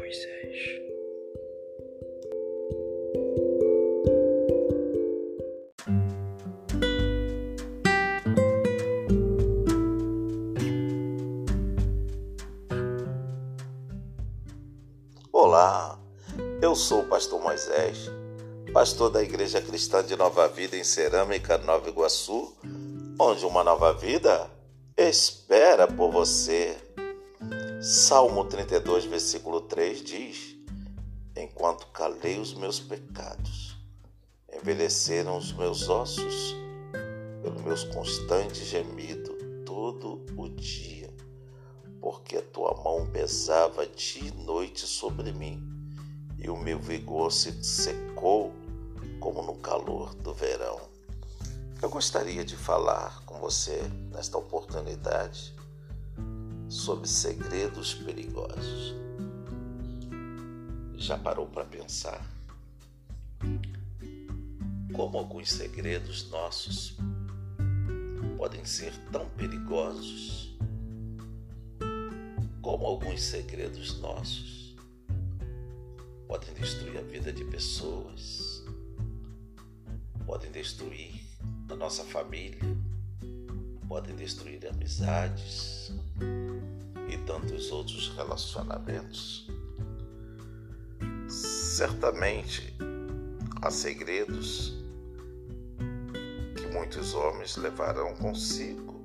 Moisés. Olá, eu sou o pastor Moisés, pastor da Igreja Cristã de Nova Vida em Cerâmica, Nova Iguaçu, onde uma nova vida espera por você. Salmo 32, versículo 3 diz: Enquanto calei os meus pecados, envelheceram os meus ossos pelo meus constantes gemido todo o dia, porque a tua mão pesava dia e noite sobre mim, e o meu vigor se secou como no calor do verão. Eu gostaria de falar com você nesta oportunidade sobre segredos perigosos. Já parou para pensar como alguns segredos nossos podem ser tão perigosos? Como alguns segredos nossos podem destruir a vida de pessoas, podem destruir a nossa família, podem destruir amizades, tantos outros relacionamentos. Certamente há segredos que muitos homens levarão consigo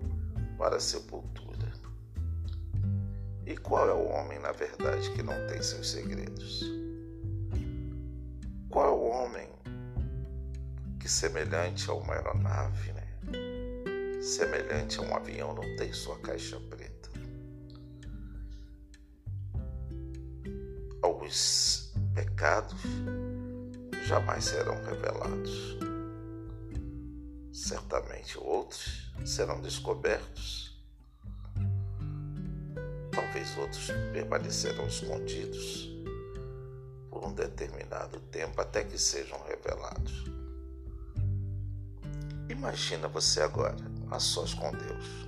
para a sepultura. E qual é o homem, na verdade, que não tem seus segredos? Qual é o homem que, semelhante a uma aeronave, né? semelhante a um avião, não tem sua caixa preta? Os pecados jamais serão revelados. Certamente outros serão descobertos. Talvez outros permanecerão escondidos por um determinado tempo até que sejam revelados. Imagina você agora a sós com Deus,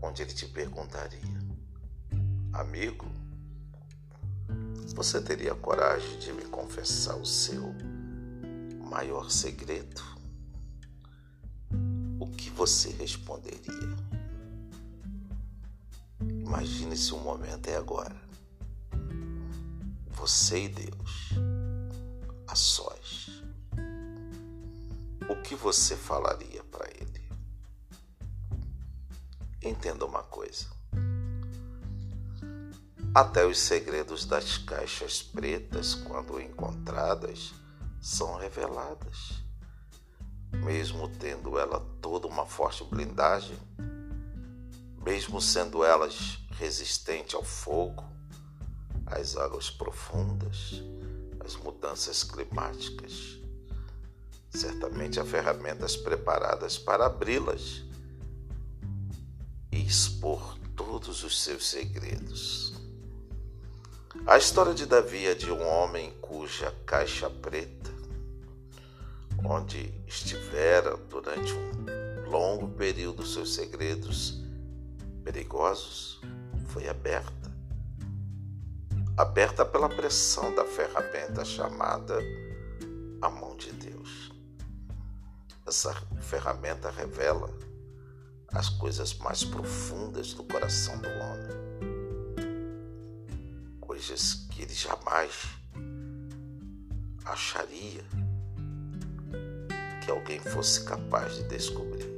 onde Ele te perguntaria: Amigo, você teria coragem de me confessar o seu maior segredo? O que você responderia? Imagine se o momento é agora. Você e Deus, a sós. O que você falaria para Ele? Entenda uma coisa até os segredos das caixas pretas, quando encontradas, são reveladas. Mesmo tendo ela toda uma forte blindagem, mesmo sendo elas resistentes ao fogo, às águas profundas, às mudanças climáticas, certamente há ferramentas preparadas para abri-las e expor todos os seus segredos. A história de Davi é de um homem cuja caixa preta, onde estivera durante um longo período seus segredos perigosos, foi aberta. Aberta pela pressão da ferramenta chamada a mão de Deus. Essa ferramenta revela as coisas mais profundas do coração do homem que ele jamais acharia que alguém fosse capaz de descobrir.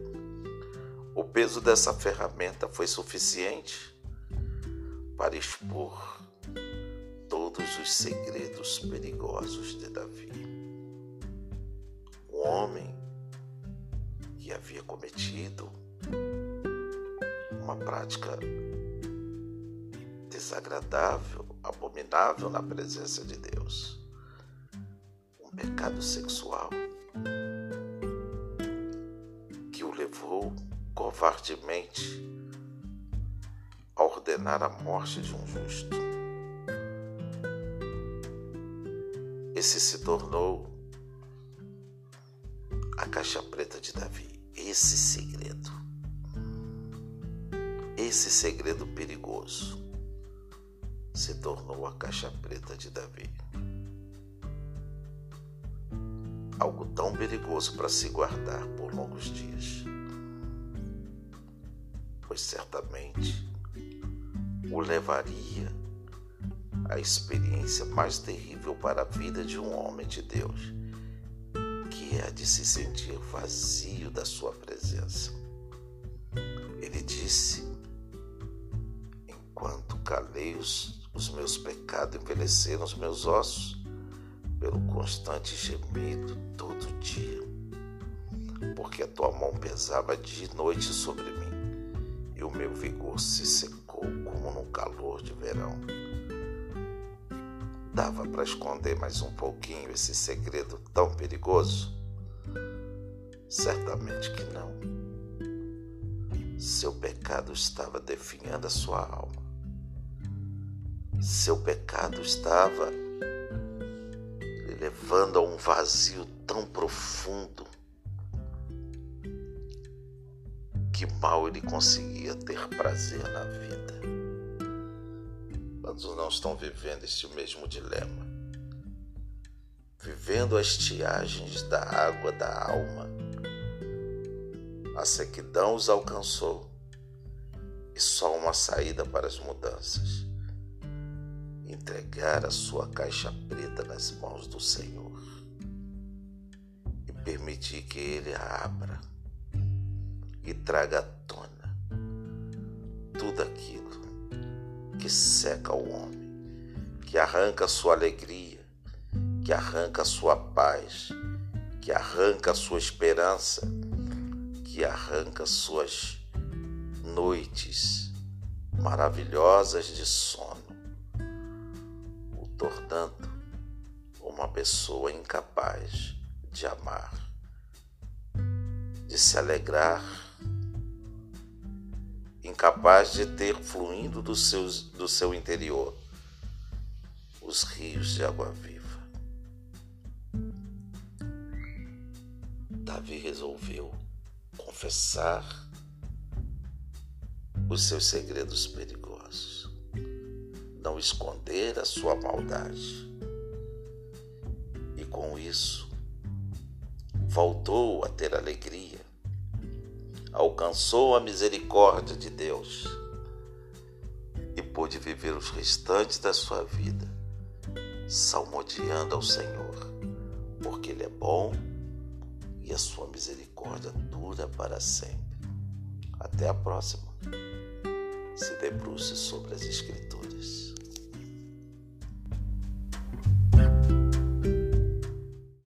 O peso dessa ferramenta foi suficiente para expor todos os segredos perigosos de Davi. Um homem que havia cometido uma prática desagradável abominável na presença de Deus. Um pecado sexual que o levou covardemente a ordenar a morte de um justo. Esse se tornou a caixa preta de Davi. Esse segredo. Esse segredo perigoso se tornou a caixa preta de Davi. Algo tão perigoso para se guardar por longos dias, pois certamente o levaria à experiência mais terrível para a vida de um homem de Deus, que é a de se sentir vazio da sua presença. Ele disse: Enquanto calei os os meus pecados envelheceram os meus ossos pelo constante gemido todo dia. Porque a tua mão pesava dia e noite sobre mim, e o meu vigor se secou como no calor de verão. Dava para esconder mais um pouquinho esse segredo tão perigoso? Certamente que não. Seu pecado estava definhando a sua alma seu pecado estava lhe levando a um vazio tão profundo que mal ele conseguia ter prazer na vida. Quantos não estão vivendo este mesmo dilema? Vivendo as estiagens da água da alma. A sequidão os alcançou e só uma saída para as mudanças entregar a sua caixa preta nas mãos do Senhor e permitir que Ele a abra e traga à tona tudo aquilo que seca o homem, que arranca a sua alegria, que arranca a sua paz, que arranca a sua esperança, que arranca suas noites maravilhosas de sono tornando uma pessoa incapaz de amar, de se alegrar, incapaz de ter fluindo do, seus, do seu interior os rios de água viva. Davi resolveu confessar os seus segredos perigosos não esconder a sua maldade. E com isso, voltou a ter alegria, alcançou a misericórdia de Deus e pôde viver os restantes da sua vida salmodiando ao Senhor, porque Ele é bom e a sua misericórdia dura para sempre. Até a próxima. Se debruce sobre as Escrituras.